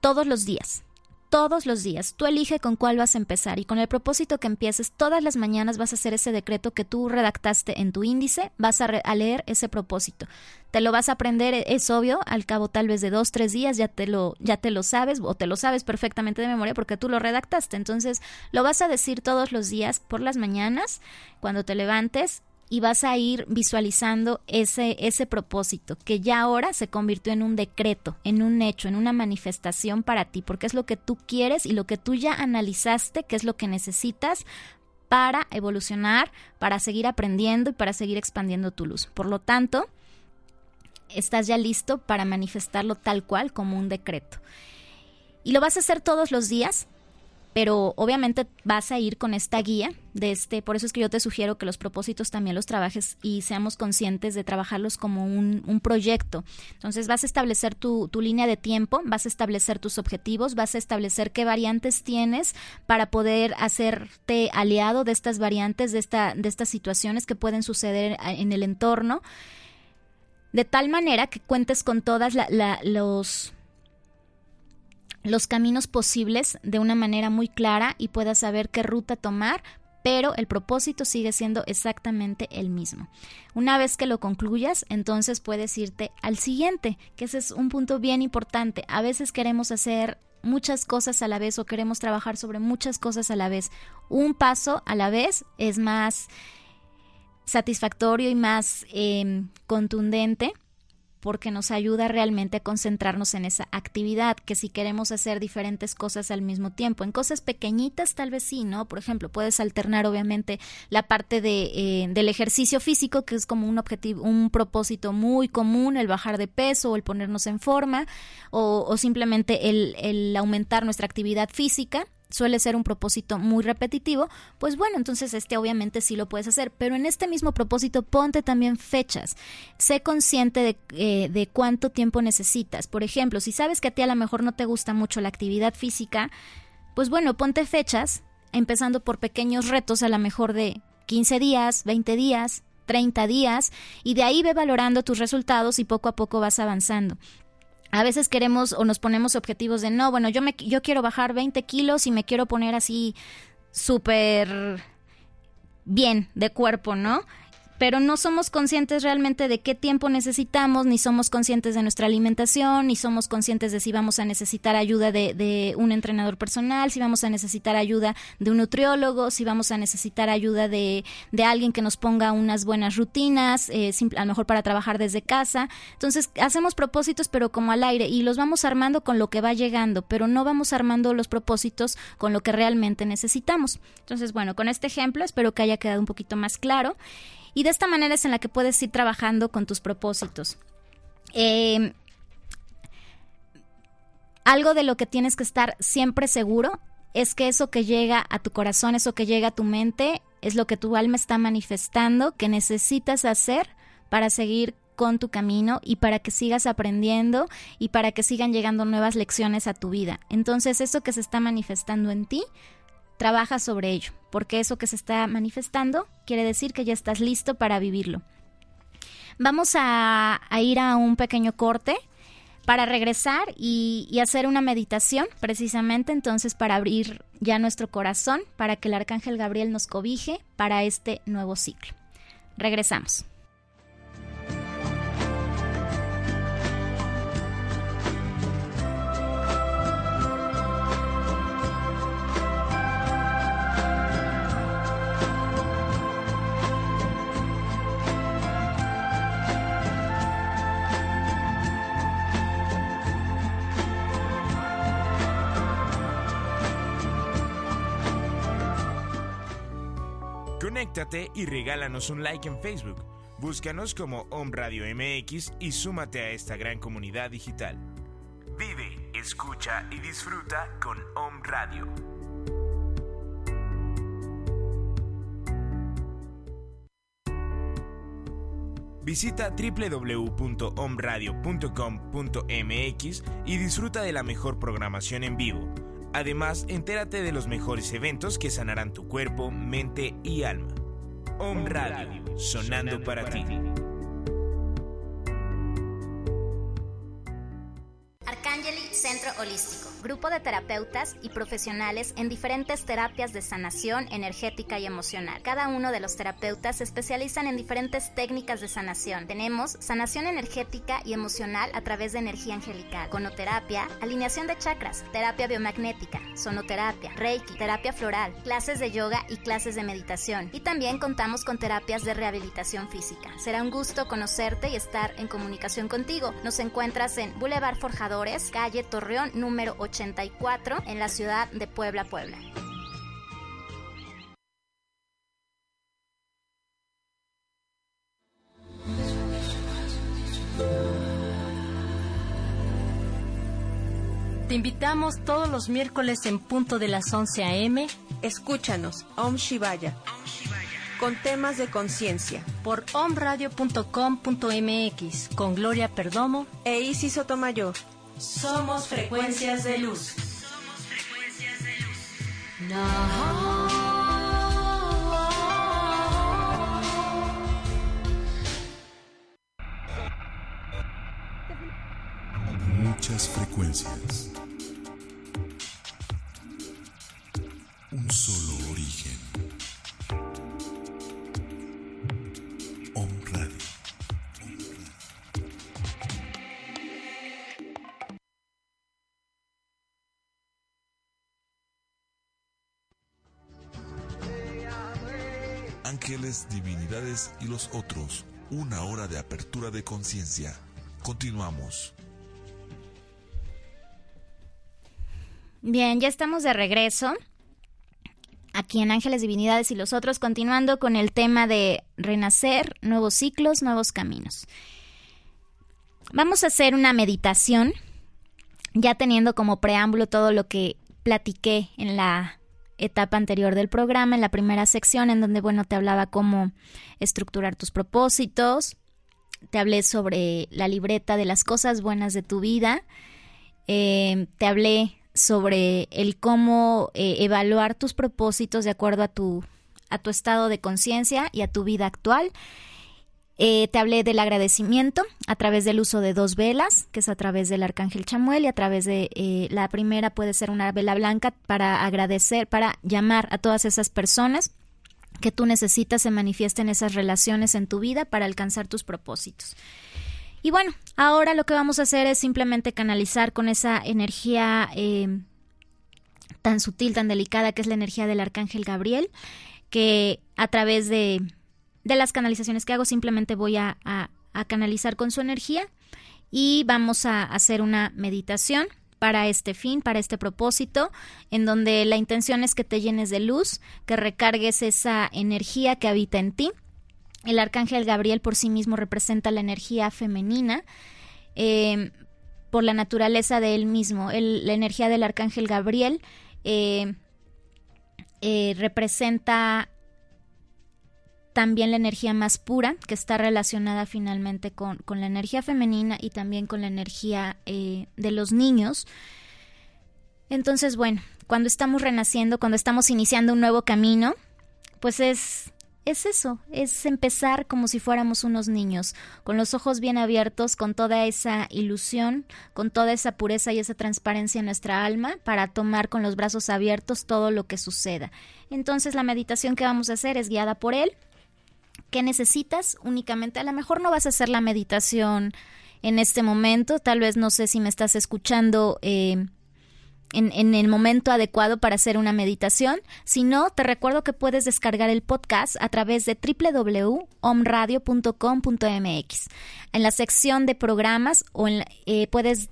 todos los días todos los días. Tú elige con cuál vas a empezar y con el propósito que empieces todas las mañanas vas a hacer ese decreto que tú redactaste en tu índice, vas a, leer ese propósito. Te lo vas a aprender, e, es obvio, al cabo tal vez de dos, tres días ya te lo, ya te lo sabes o te lo sabes perfectamente de memoria porque tú lo redactaste. Entonces lo vas a decir todos los días por las mañanas, cuando te levantes y vas a ir visualizando ese, ese propósito que ya ahora se convirtió en un decreto, en un hecho, en una manifestación para ti, porque es lo que tú quieres y lo que tú ya analizaste, que es lo que necesitas para evolucionar, para seguir aprendiendo y para seguir expandiendo tu luz. Por lo tanto, estás ya listo para manifestarlo tal cual como un decreto. Y lo vas a hacer todos los días, pero obviamente vas a ir con esta guía de este, por eso es que yo te sugiero que los propósitos también los trabajes y seamos conscientes de trabajarlos como un, un proyecto. Entonces vas a establecer tu, tu, línea de tiempo, vas a establecer tus objetivos, vas a establecer qué variantes tienes para poder hacerte aliado de estas variantes, de, esta, de estas situaciones que pueden suceder en el entorno, de tal manera que cuentes con todas los los caminos posibles de una manera muy clara y puedas saber qué ruta tomar, pero el propósito sigue siendo exactamente el mismo. Una vez que lo concluyas, entonces puedes irte al siguiente, que ese es un punto bien importante. A veces queremos hacer muchas cosas a la vez o queremos trabajar sobre muchas cosas a la vez. Un paso a la vez es más satisfactorio y más eh, contundente porque nos ayuda realmente a concentrarnos en esa actividad, que si queremos hacer diferentes cosas al mismo tiempo, en cosas pequeñitas tal vez sí, ¿no? Por ejemplo, puedes alternar obviamente la parte de, eh, del ejercicio físico, que es como un objetivo, un propósito muy común, el bajar de peso o el ponernos en forma, o, o simplemente el, el aumentar nuestra actividad física, suele ser un propósito muy repetitivo, pues bueno, entonces este obviamente sí lo puedes hacer, pero en este mismo propósito ponte también fechas. Sé consciente de, eh, de cuánto tiempo necesitas. Por ejemplo, si sabes que a ti a lo mejor no te gusta mucho la actividad física, pues bueno, ponte fechas, empezando por pequeños retos a lo mejor de 15 días, 20 días, 30 días, y de ahí ve valorando tus resultados y poco a poco vas avanzando a veces queremos o nos ponemos objetivos de no, bueno, yo, me, yo quiero bajar 20 kilos y me quiero poner así súper bien de cuerpo, ¿no? Pero no somos conscientes realmente de qué tiempo necesitamos, ni somos conscientes de nuestra alimentación, ni somos conscientes de si vamos a necesitar ayuda de, un entrenador personal, si vamos a necesitar ayuda de un nutriólogo, si vamos a necesitar ayuda de, alguien que nos ponga unas buenas rutinas, eh, a lo mejor para trabajar desde casa. Entonces, hacemos propósitos, pero como al aire, y los vamos armando con lo que va llegando, pero no vamos armando los propósitos con lo que realmente necesitamos. Entonces, bueno, con este ejemplo espero que haya quedado un poquito más claro. Y de esta manera es en la que puedes ir trabajando con tus propósitos. Em, algo de lo que tienes que estar siempre seguro es que eso que llega a tu corazón, eso que llega a tu mente, es lo que tu alma está manifestando, que necesitas hacer para seguir con tu camino y para que sigas aprendiendo y para que sigan llegando nuevas lecciones a tu vida. Entonces, eso que se está manifestando en ti, trabaja sobre ello, porque eso que se está manifestando quiere decir que ya estás listo para vivirlo. Vamos a, ir a un pequeño corte para regresar y, hacer una meditación, precisamente entonces para abrir ya nuestro corazón, para que el Arcángel Gabriel nos cobije para este nuevo ciclo. Regresamos. Conéctate y regálanos un like en Facebook. Búscanos como Om Radio MX y súmate a esta gran comunidad digital. Vive, escucha y disfruta con Om Radio. Visita www.omradio.com.mx y disfruta de la mejor programación en vivo Además, entérate de los mejores eventos que sanarán tu cuerpo, mente y alma. Om Radio, sonando para ti. Holístico grupo de terapeutas y profesionales en diferentes terapias de sanación energética y emocional. Cada uno de los terapeutas se especializan en diferentes técnicas de sanación. Tenemos sanación energética y emocional a través de energía angelical, conoterapia, alineación de chakras, terapia biomagnética, sonoterapia, reiki, terapia floral, clases de yoga y clases de meditación. Y también contamos con terapias de rehabilitación física. Será un gusto conocerte y estar en comunicación contigo. Nos encuentras en Boulevard Forjadores, calle Torreón número 8 84 en la ciudad de Puebla, Puebla. Te invitamos todos los miércoles en punto de las 11 a.m. Escúchanos, Om Shivaya, con temas de conciencia. Por omradio.com.mx, con Gloria Perdomo e Isis Sotomayor. Somos frecuencias de luz. Somos frecuencias de luz. Muchas frecuencias. Un solo origen. Ángeles, divinidades y los otros. Una hora de apertura de conciencia. Continuamos. Bien, ya estamos de regreso. Aquí en Ángeles, Divinidades y los otros, continuando con el tema de renacer, nuevos ciclos, nuevos caminos. Vamos a hacer una meditación, ya teniendo como preámbulo todo lo que platiqué en la etapa anterior del programa, en la primera sección, en donde, bueno, te hablaba cómo estructurar tus propósitos, te hablé sobre la libreta de las cosas buenas de tu vida, eh, te hablé sobre el cómo eh, evaluar tus propósitos de acuerdo a tu, a tu estado de conciencia y a tu vida actual. Eh, te hablé del agradecimiento a través del uso de dos velas, que es a través del arcángel Chamuel y a través de eh, la primera puede ser una vela blanca para agradecer, para llamar a todas esas personas que tú necesitas se manifiesten esas relaciones en tu vida para alcanzar tus propósitos. Y bueno, ahora lo que vamos a hacer es simplemente canalizar con esa energía eh, tan sutil, tan delicada, que es la energía del arcángel Gabriel, que a través de, de las canalizaciones que hago simplemente voy a, a canalizar con su energía y vamos a hacer una meditación para este fin, para este propósito, en donde la intención es que te llenes de luz, que recargues esa energía que habita en ti el arcángel Gabriel por sí mismo representa la energía femenina. Eh, por la naturaleza de él mismo. la energía del arcángel Gabriel eh, eh, representa también la energía más pura, que está relacionada finalmente con, con la energía femenina y también con la energía de los niños. Entonces, bueno, cuando estamos renaciendo, cuando estamos iniciando un nuevo camino, pues es es eso, es empezar como si fuéramos unos niños, con los ojos bien abiertos, con toda esa ilusión, con toda esa pureza y esa transparencia en nuestra alma, para tomar con los brazos abiertos todo lo que suceda. Entonces la meditación que vamos a hacer es guiada por él. ¿Qué necesitas? Únicamente, a lo mejor no vas a hacer la meditación en este momento, tal vez no sé si me estás escuchando. Eh, en, el momento adecuado para hacer una meditación. Si no, te recuerdo que puedes descargar el podcast a través de www.omradio.com.mx. En la sección de programas o eh, puedes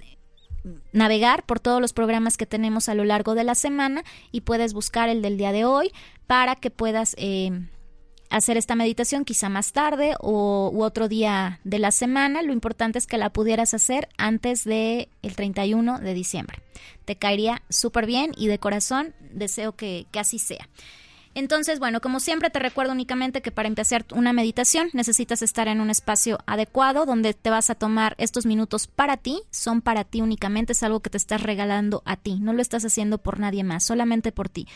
navegar por todos los programas que tenemos a lo largo de la semana y puedes buscar el del día de hoy para que puedas eh, hacer esta meditación quizá más tarde o u otro día de la semana. Lo importante es que la pudieras hacer antes del el 31 de diciembre. Te caería súper bien y de corazón deseo que, que así sea. Entonces, bueno, como siempre te recuerdo únicamente que para empezar una meditación necesitas estar en un espacio adecuado donde te vas a tomar estos minutos para ti, son para ti únicamente, es algo que te estás regalando a ti, no lo estás haciendo por nadie más, solamente por ti.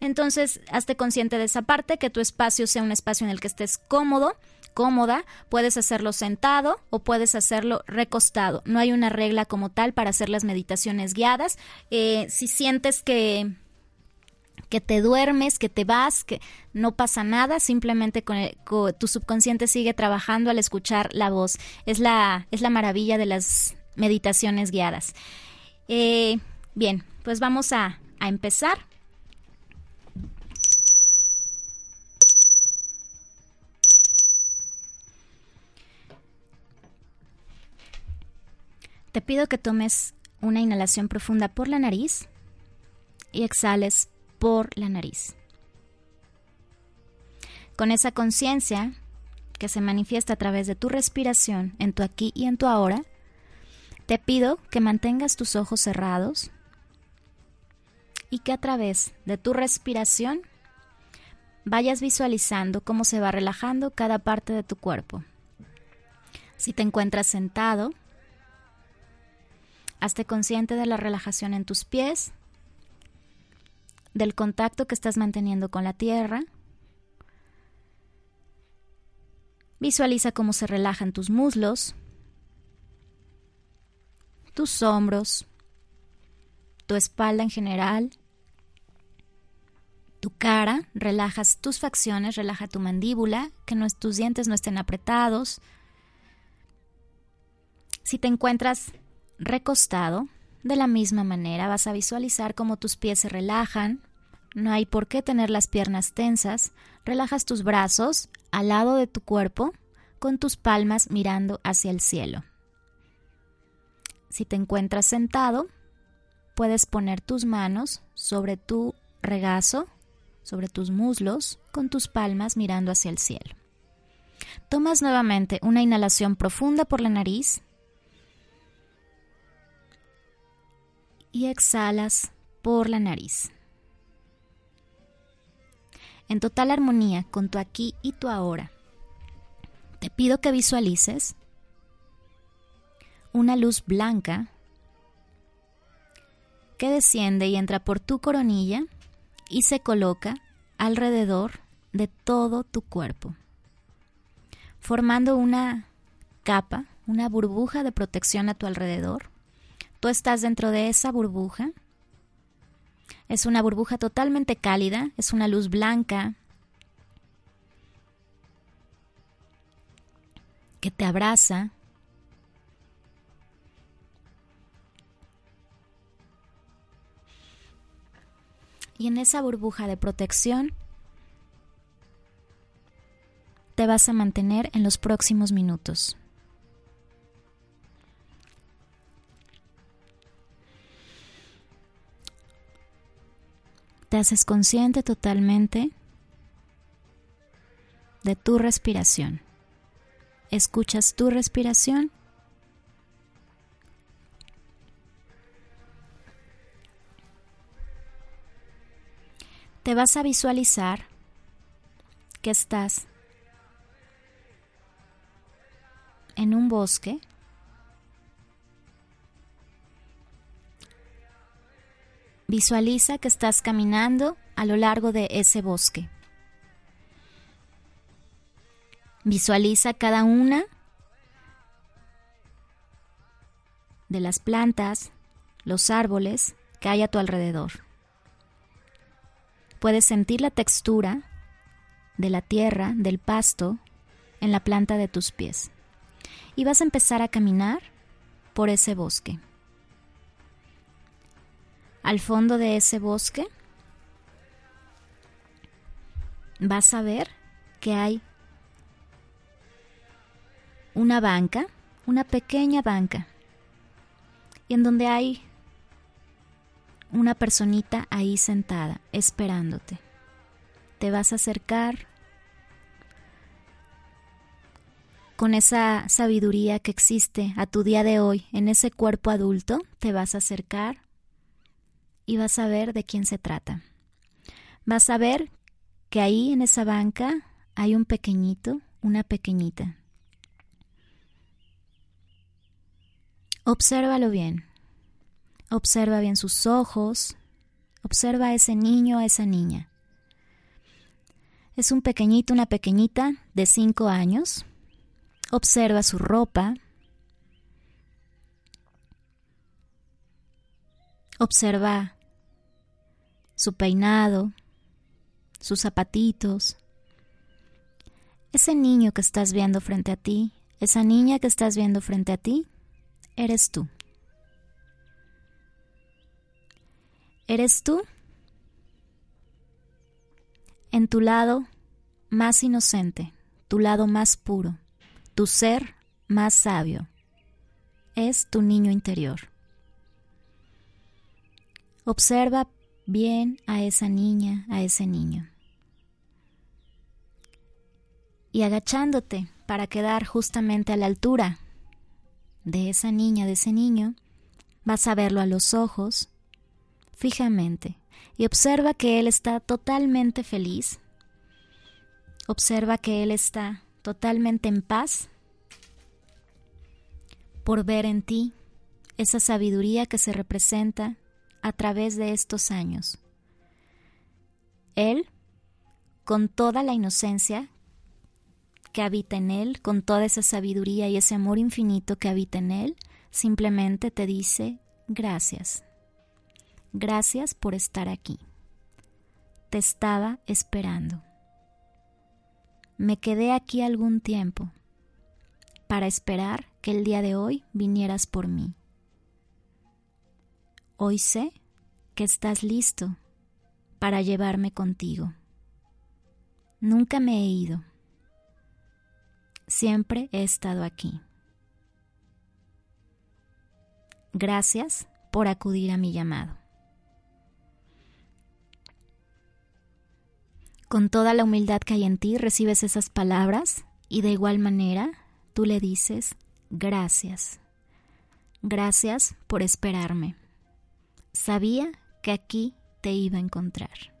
Entonces, hazte consciente de esa parte, que tu espacio sea un espacio en el que estés cómodo, cómoda, puedes hacerlo sentado o puedes hacerlo recostado. No hay una regla como tal para hacer las meditaciones guiadas. Eh, si sientes que que te duermes, que te vas, que no pasa nada, simplemente tu subconsciente sigue trabajando al escuchar la voz. Es la, es la maravilla de las meditaciones guiadas. Eh, bien, pues vamos a, a empezar. Te pido que tomes una inhalación profunda por la nariz y exhales por la nariz. Con esa conciencia que se manifiesta a través de tu respiración en tu aquí y en tu ahora, te pido que mantengas tus ojos cerrados y que a través de tu respiración vayas visualizando cómo se va relajando cada parte de tu cuerpo. Si te encuentras sentado, hazte consciente de la relajación en tus pies del contacto que estás manteniendo con la tierra. Visualiza cómo se relajan tus muslos, tus hombros, tu espalda en general, tu cara, relajas tus facciones, relaja tu mandíbula, que no, tus dientes no estén apretados. Si te encuentras recostado, de la misma manera vas a visualizar cómo tus pies se relajan, no hay por qué tener las piernas tensas. Relajas tus brazos al lado de tu cuerpo con tus palmas mirando hacia el cielo. Si te encuentras sentado, puedes poner tus manos sobre tu regazo, sobre tus muslos, con tus palmas mirando hacia el cielo. Tomas nuevamente una inhalación profunda por la nariz y exhalas por la nariz en total armonía con tu aquí y tu ahora. Te pido que visualices una luz blanca que desciende y entra por tu coronilla y se coloca alrededor de todo tu cuerpo, formando una capa, una burbuja de protección a tu alrededor. Tú estás dentro de esa burbuja es una burbuja totalmente cálida, es una luz blanca que te abraza. Y en esa burbuja de protección te vas a mantener en los próximos minutos. Te haces consciente totalmente de tu respiración. Escuchas tu respiración. Te vas a visualizar que estás en un bosque Visualiza que estás caminando a lo largo de ese bosque. Visualiza cada una de las plantas, los árboles que hay a tu alrededor. Puedes sentir la textura de la tierra, del pasto, en la planta de tus pies. Y vas a empezar a caminar por ese bosque al fondo de ese bosque, vas a ver que hay una banca, una pequeña banca, y en donde hay una personita ahí sentada, esperándote. Te vas a acercar con esa sabiduría que existe a tu día de hoy, en ese cuerpo adulto, te vas a acercar y vas a ver de quién se trata. Vas a ver que ahí en esa banca hay un pequeñito, una pequeñita. Obsérvalo bien. Observa bien sus ojos. Observa a ese niño, a esa niña. Es un pequeñito, una pequeñita de cinco años. Observa su ropa. Observa su peinado, sus zapatitos. Ese niño que estás viendo frente a ti, esa niña que estás viendo frente a ti, eres tú. Eres tú en tu lado más inocente, tu lado más puro, tu ser más sabio. Es tu niño interior. Observa bien a esa niña, a ese niño. Y agachándote para quedar justamente a la altura de esa niña, de ese niño, vas a verlo a los ojos, fijamente, y observa que él está totalmente feliz. Observa que él está totalmente en paz por ver en ti esa sabiduría que se representa a través de estos años. Él, con toda la inocencia que habita en Él, con toda esa sabiduría y ese amor infinito que habita en Él, simplemente te dice gracias. Gracias por estar aquí. Te estaba esperando. Me quedé aquí algún tiempo para esperar que el día de hoy vinieras por mí. Hoy sé que estás listo para llevarme contigo. Nunca me he ido. Siempre he estado aquí. Gracias por acudir a mi llamado. Con toda la humildad que hay en ti recibes esas palabras y de igual manera tú le dices gracias. Gracias por esperarme. Sabía que aquí te iba a encontrar.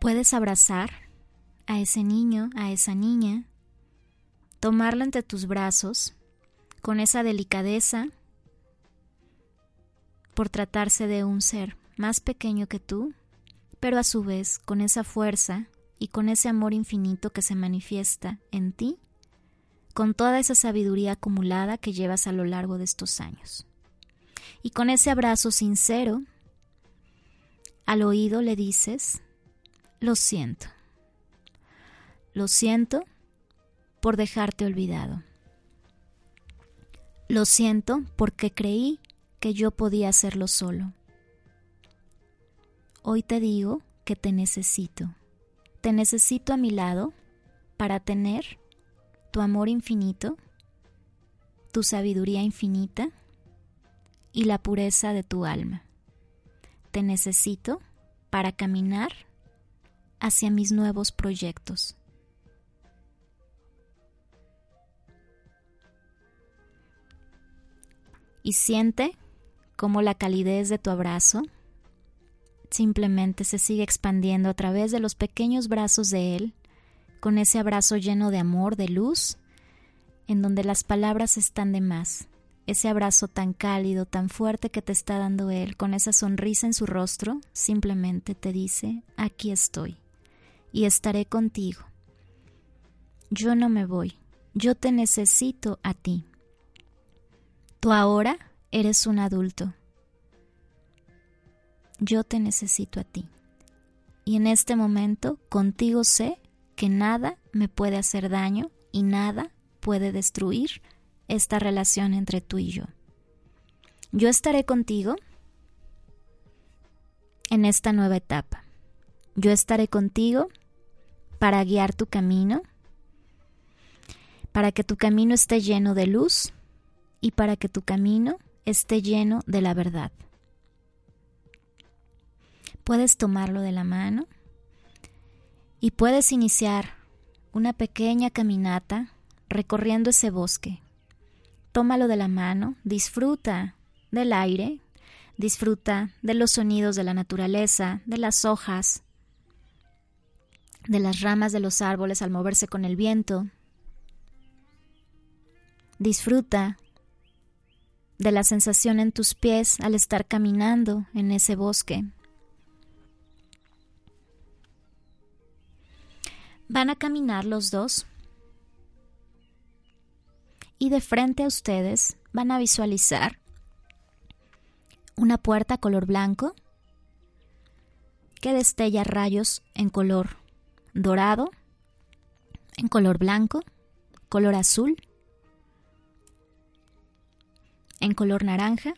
Puedes abrazar a ese niño, a esa niña, tomarla entre tus brazos con esa delicadeza por tratarse de un ser más pequeño que tú, pero a su vez con esa fuerza y con ese amor infinito que se manifiesta en ti con toda esa sabiduría acumulada que llevas a lo largo de estos años. Y con ese abrazo sincero, al oído le dices, lo siento, Lo siento por dejarte olvidado. Lo siento porque creí que yo podía hacerlo solo. Hoy te digo que te necesito. Te necesito a mi lado para tener tu amor infinito, tu sabiduría infinita y la pureza de tu alma. Te necesito para caminar hacia mis nuevos proyectos. Y siente cómo la calidez de tu abrazo simplemente se sigue expandiendo a través de los pequeños brazos de Él, con ese abrazo lleno de amor, de luz, en donde las palabras están de más. Ese abrazo tan cálido, tan fuerte que te está dando Él, con esa sonrisa en su rostro, simplemente te dice, aquí estoy y estaré contigo. Yo no me voy, yo te necesito a ti. Tú ahora eres un adulto. Yo te necesito a ti. Y en este momento contigo sé que nada me puede hacer daño y nada puede destruir esta relación entre tú y yo. Yo estaré contigo en esta nueva etapa. Yo estaré contigo para guiar tu camino, para que tu camino esté lleno de luz y para que tu camino esté lleno de la verdad. Puedes tomarlo de la mano y puedes iniciar una pequeña caminata recorriendo ese bosque. Tómalo de la mano, disfruta del aire, disfruta de los sonidos de la naturaleza, de las hojas, de las ramas de los árboles al moverse con el viento. Disfruta de la sensación en tus pies al estar caminando en ese bosque. Van a caminar los dos y de frente a ustedes van a visualizar una puerta color blanco que destella rayos en color dorado, en color blanco, color azul en color naranja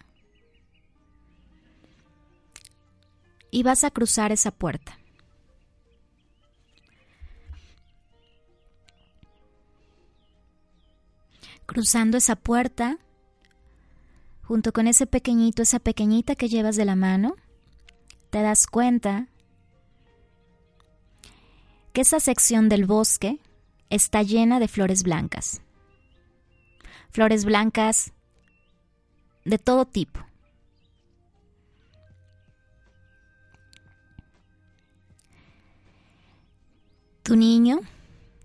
y vas a cruzar esa puerta. Cruzando esa puerta, junto con ese pequeñito, esa pequeñita que llevas de la mano, te das cuenta que esa sección del bosque está llena de flores blancas. Flores blancas de todo tipo. Tu niño,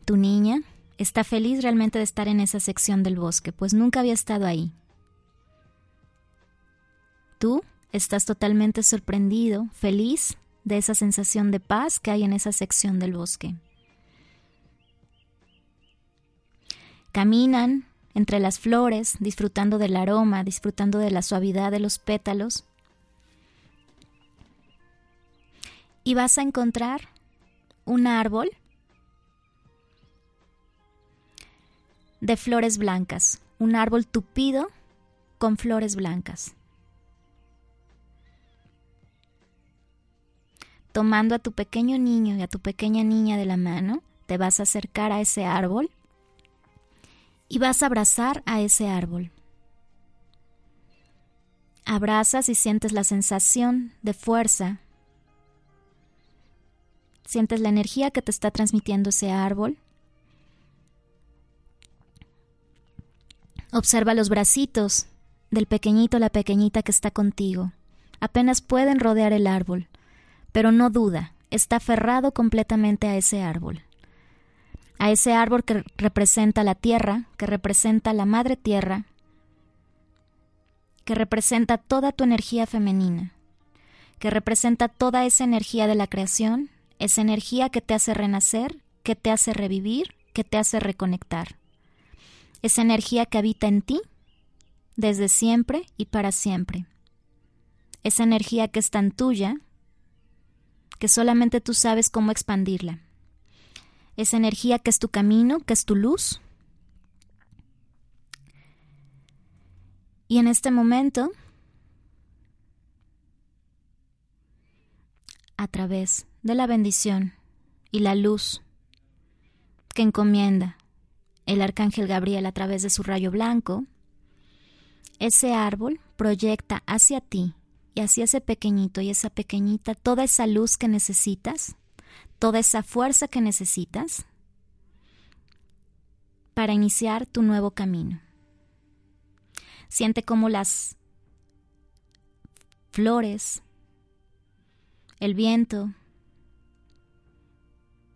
tu niña, está feliz realmente de estar en esa sección del bosque, pues nunca había estado ahí. Tú estás totalmente sorprendido, feliz de esa sensación de paz que hay en esa sección del bosque. Caminan entre las flores, disfrutando del aroma, disfrutando de la suavidad de los pétalos. Y vas a encontrar un árbol de flores blancas, un árbol tupido con flores blancas. Tomando a tu pequeño niño y a tu pequeña niña de la mano, te vas a acercar a ese árbol y vas a abrazar a ese árbol. Abrazas y sientes la sensación de fuerza. Sientes la energía que te está transmitiendo ese árbol. Observa los bracitos del pequeñito o la pequeñita que está contigo. Apenas pueden rodear el árbol, pero no duda, está aferrado completamente a ese árbol a ese árbol que representa la tierra, que representa la madre tierra, que representa toda tu energía femenina, que representa toda esa energía de la creación, esa energía que te hace renacer, que te hace revivir, que te hace reconectar. Esa energía que habita en ti desde siempre y para siempre. Esa energía que es tan tuya que solamente tú sabes cómo expandirla esa energía que es tu camino, que es tu luz. Y en este momento, a través de la bendición y la luz que encomienda el arcángel Gabriel a través de su rayo blanco, ese árbol proyecta hacia ti y hacia ese pequeñito y esa pequeñita toda esa luz que necesitas, toda esa fuerza que necesitas para iniciar tu nuevo camino. Siente cómo las flores, el viento,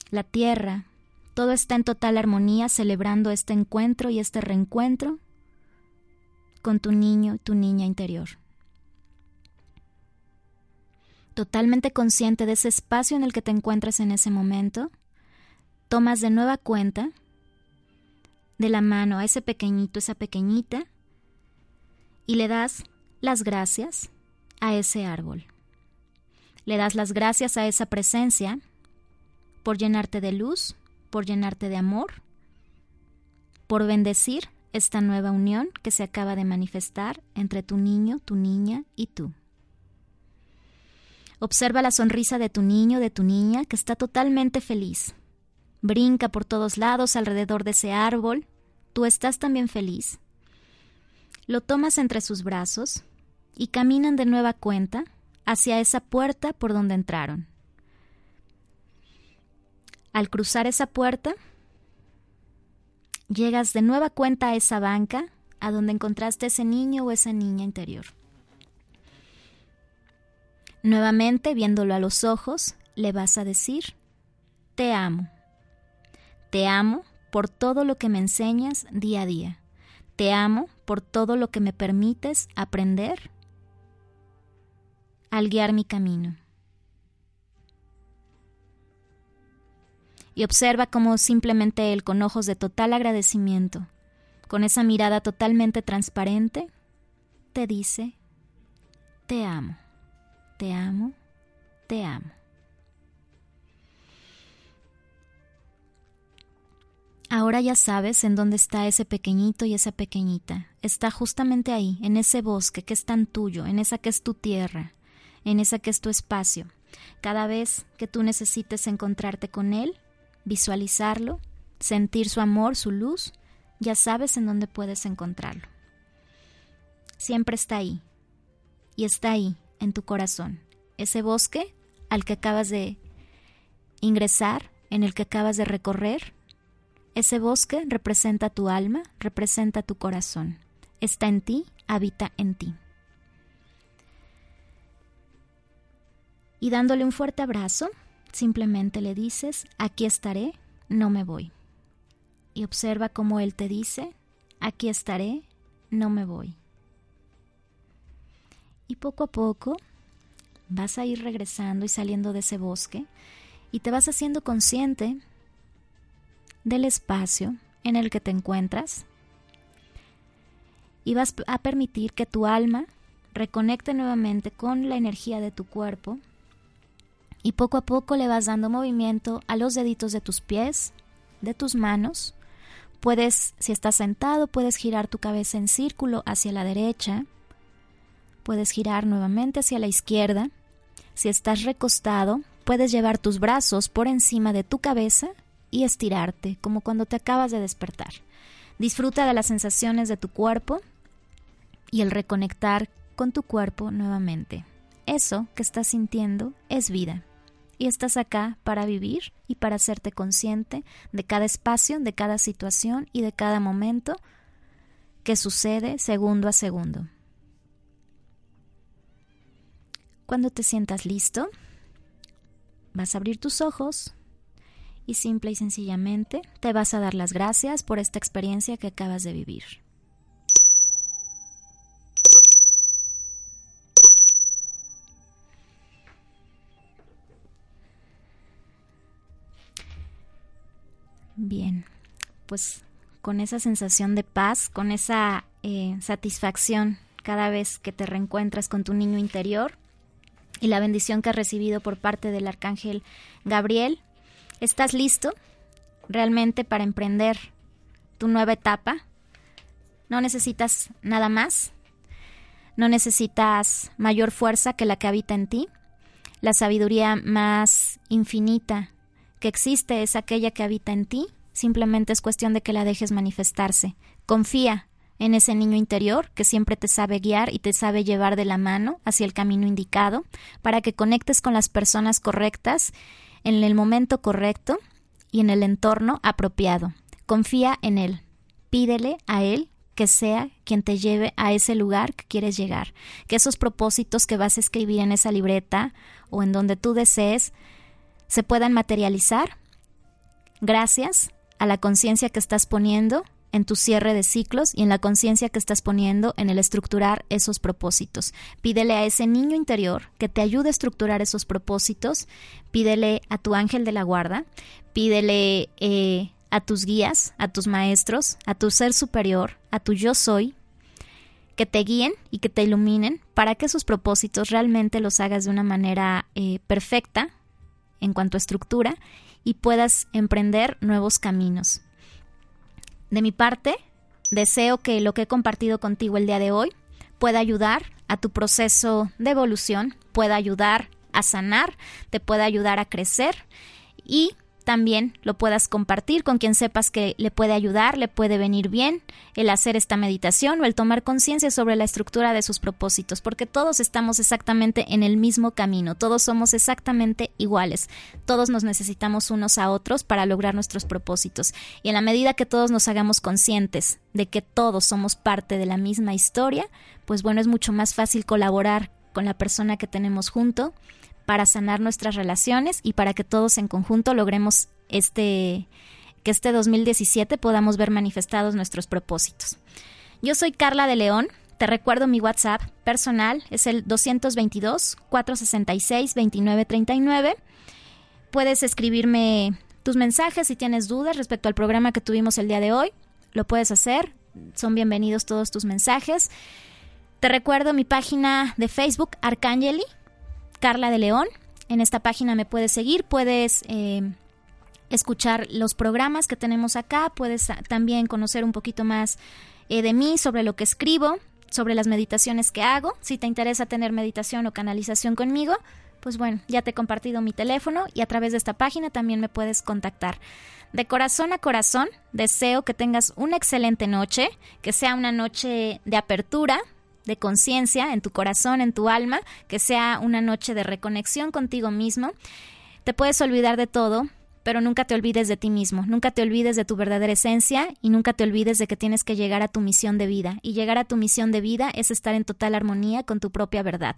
la tierra, todo está en total armonía celebrando este encuentro y este reencuentro con tu niño tu niña interior. Totalmente consciente de ese espacio en el que te encuentras en ese momento, tomas de nueva cuenta de la mano a ese pequeñito, esa pequeñita, y le das las gracias a ese árbol. Le das las gracias a esa presencia por llenarte de luz, por llenarte de amor, por bendecir esta nueva unión que se acaba de manifestar entre tu niño, tu niña y tú. Observa la sonrisa de tu niño, de tu niña, que está totalmente feliz. Brinca por todos lados alrededor de ese árbol. Tú estás también feliz. Lo tomas entre sus brazos y caminan de nueva cuenta hacia esa puerta por donde entraron. Al cruzar esa puerta, llegas de nueva cuenta a esa banca a donde encontraste ese niño o esa niña interior. Nuevamente, viéndolo a los ojos, le vas a decir, te amo. Te amo por todo lo que me enseñas día a día. Te amo por todo lo que me permites aprender al guiar mi camino. Y observa cómo simplemente él, con ojos de total agradecimiento, con esa mirada totalmente transparente, te dice, te amo, te amo, te amo. Ahora ya sabes en dónde está ese pequeñito y esa pequeñita. Está justamente ahí, en ese bosque que es tan tuyo, en esa que es tu tierra, en esa que es tu espacio. Cada vez que tú necesites encontrarte con él, visualizarlo, sentir su amor, su luz, ya sabes en dónde puedes encontrarlo. Siempre está ahí. Y está ahí, en tu corazón. Ese bosque al que acabas de ingresar, en el que acabas de recorrer, ese bosque representa tu alma, representa tu corazón. Está en ti, habita en ti. Y dándole un fuerte abrazo, Simplemente le dices, aquí estaré, no me voy. Y observa cómo él te dice, aquí estaré, no me voy. Y poco a poco vas a ir regresando y saliendo de ese bosque y te vas haciendo consciente del espacio en el que te encuentras y vas a permitir que tu alma reconecte nuevamente con la energía de tu cuerpo y poco a poco le vas dando movimiento a los deditos de tus pies, de tus manos. Puedes, si estás sentado, puedes girar tu cabeza en círculo hacia la derecha. Puedes girar nuevamente hacia la izquierda. Si estás recostado, puedes llevar tus brazos por encima de tu cabeza y estirarte, como cuando te acabas de despertar. Disfruta de las sensaciones de tu cuerpo y el reconectar con tu cuerpo nuevamente. Eso que estás sintiendo es vida y estás acá para vivir y para hacerte consciente de cada espacio, de cada situación y de cada momento que sucede segundo a segundo. Cuando te sientas listo, vas a abrir tus ojos y simple y sencillamente te vas a dar las gracias por esta experiencia que acabas de vivir. Bien, pues con esa sensación de paz, con esa eh, satisfacción cada vez que te reencuentras con tu niño interior y la bendición que has recibido por parte del arcángel Gabriel, ¿estás listo? realmente para emprender tu nueva etapa. No necesitas nada más. No necesitas mayor fuerza que la que habita en ti. La sabiduría más infinita que existe es aquella que habita en ti. Simplemente es cuestión de que la dejes manifestarse. Confía en ese niño interior que siempre te sabe guiar y te sabe llevar de la mano hacia el camino indicado para que conectes con las personas correctas en el momento correcto y en el entorno apropiado. Confía en Él. Pídele a Él que sea quien te lleve a ese lugar que quieres llegar. Que esos propósitos que vas a escribir en esa libreta o en donde tú desees se puedan materializar gracias a la conciencia que estás poniendo en tu cierre de ciclos y en la conciencia que estás poniendo en el estructurar esos propósitos. Pídele a ese niño interior que te ayude a estructurar esos propósitos, pídele a tu ángel de la guarda, pídele eh, a tus guías, a tus maestros, a tu ser superior, a tu yo soy, que te guíen y que te iluminen para que esos propósitos realmente los hagas de una manera eh, perfecta en cuanto a estructura y puedas emprender nuevos caminos. De mi parte, deseo que lo que he compartido contigo el día de hoy pueda ayudar a tu proceso de evolución, pueda ayudar a sanar, te pueda ayudar a crecer y también lo puedas compartir con quien sepas que le puede ayudar, le puede venir bien el hacer esta meditación o el tomar conciencia sobre la estructura de sus propósitos, porque todos estamos exactamente en el mismo camino, todos somos exactamente iguales, todos nos necesitamos unos a otros para lograr nuestros propósitos. Y en la medida que todos nos hagamos conscientes de que todos somos parte de la misma historia, pues bueno, es mucho más fácil colaborar con la persona que tenemos junto para sanar nuestras relaciones y para que todos en conjunto logremos este que este 2017 podamos ver manifestados nuestros propósitos. Yo soy Carla de León, te recuerdo mi WhatsApp personal, es el 222 466 2939. Puedes escribirme tus mensajes si tienes dudas respecto al programa que tuvimos el día de hoy. Lo puedes hacer. Son bienvenidos todos tus mensajes. Te recuerdo mi página de Facebook, Arcangeli, Carla de León. En esta página me puedes seguir, puedes eh, escuchar los programas que tenemos acá, puedes también conocer un poquito más eh, de mí, sobre lo que escribo, sobre las meditaciones que hago. Si te interesa tener meditación o canalización conmigo, pues bueno, ya te he compartido mi teléfono y a través de esta página también me puedes contactar. De corazón a corazón, deseo que tengas una excelente noche, que sea una noche de apertura, de conciencia en tu corazón, en tu alma, que sea una noche de reconexión contigo mismo. Te puedes olvidar de todo, pero nunca te olvides de ti mismo, nunca te olvides de tu verdadera esencia y nunca te olvides de que tienes que llegar a tu misión de vida. Y llegar a tu misión de vida es estar en total armonía con tu propia verdad.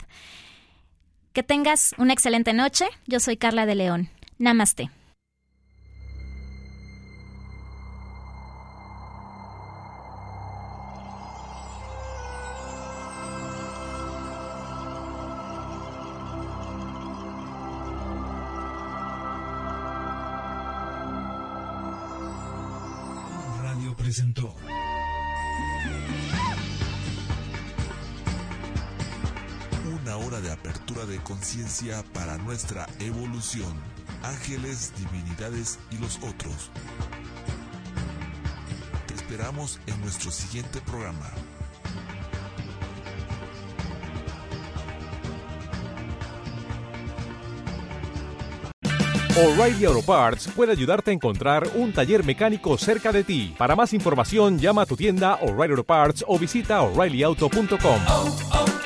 Que tengas una excelente noche. Yo soy Carla de León. Namaste. Para nuestra evolución. Ángeles, divinidades y los otros. Te esperamos en nuestro siguiente programa. O'Reilly Auto Parts puede ayudarte a encontrar un taller mecánico cerca de ti. Para más información, llama a tu tienda O'Reilly Auto Parts o visita oreillyauto.com.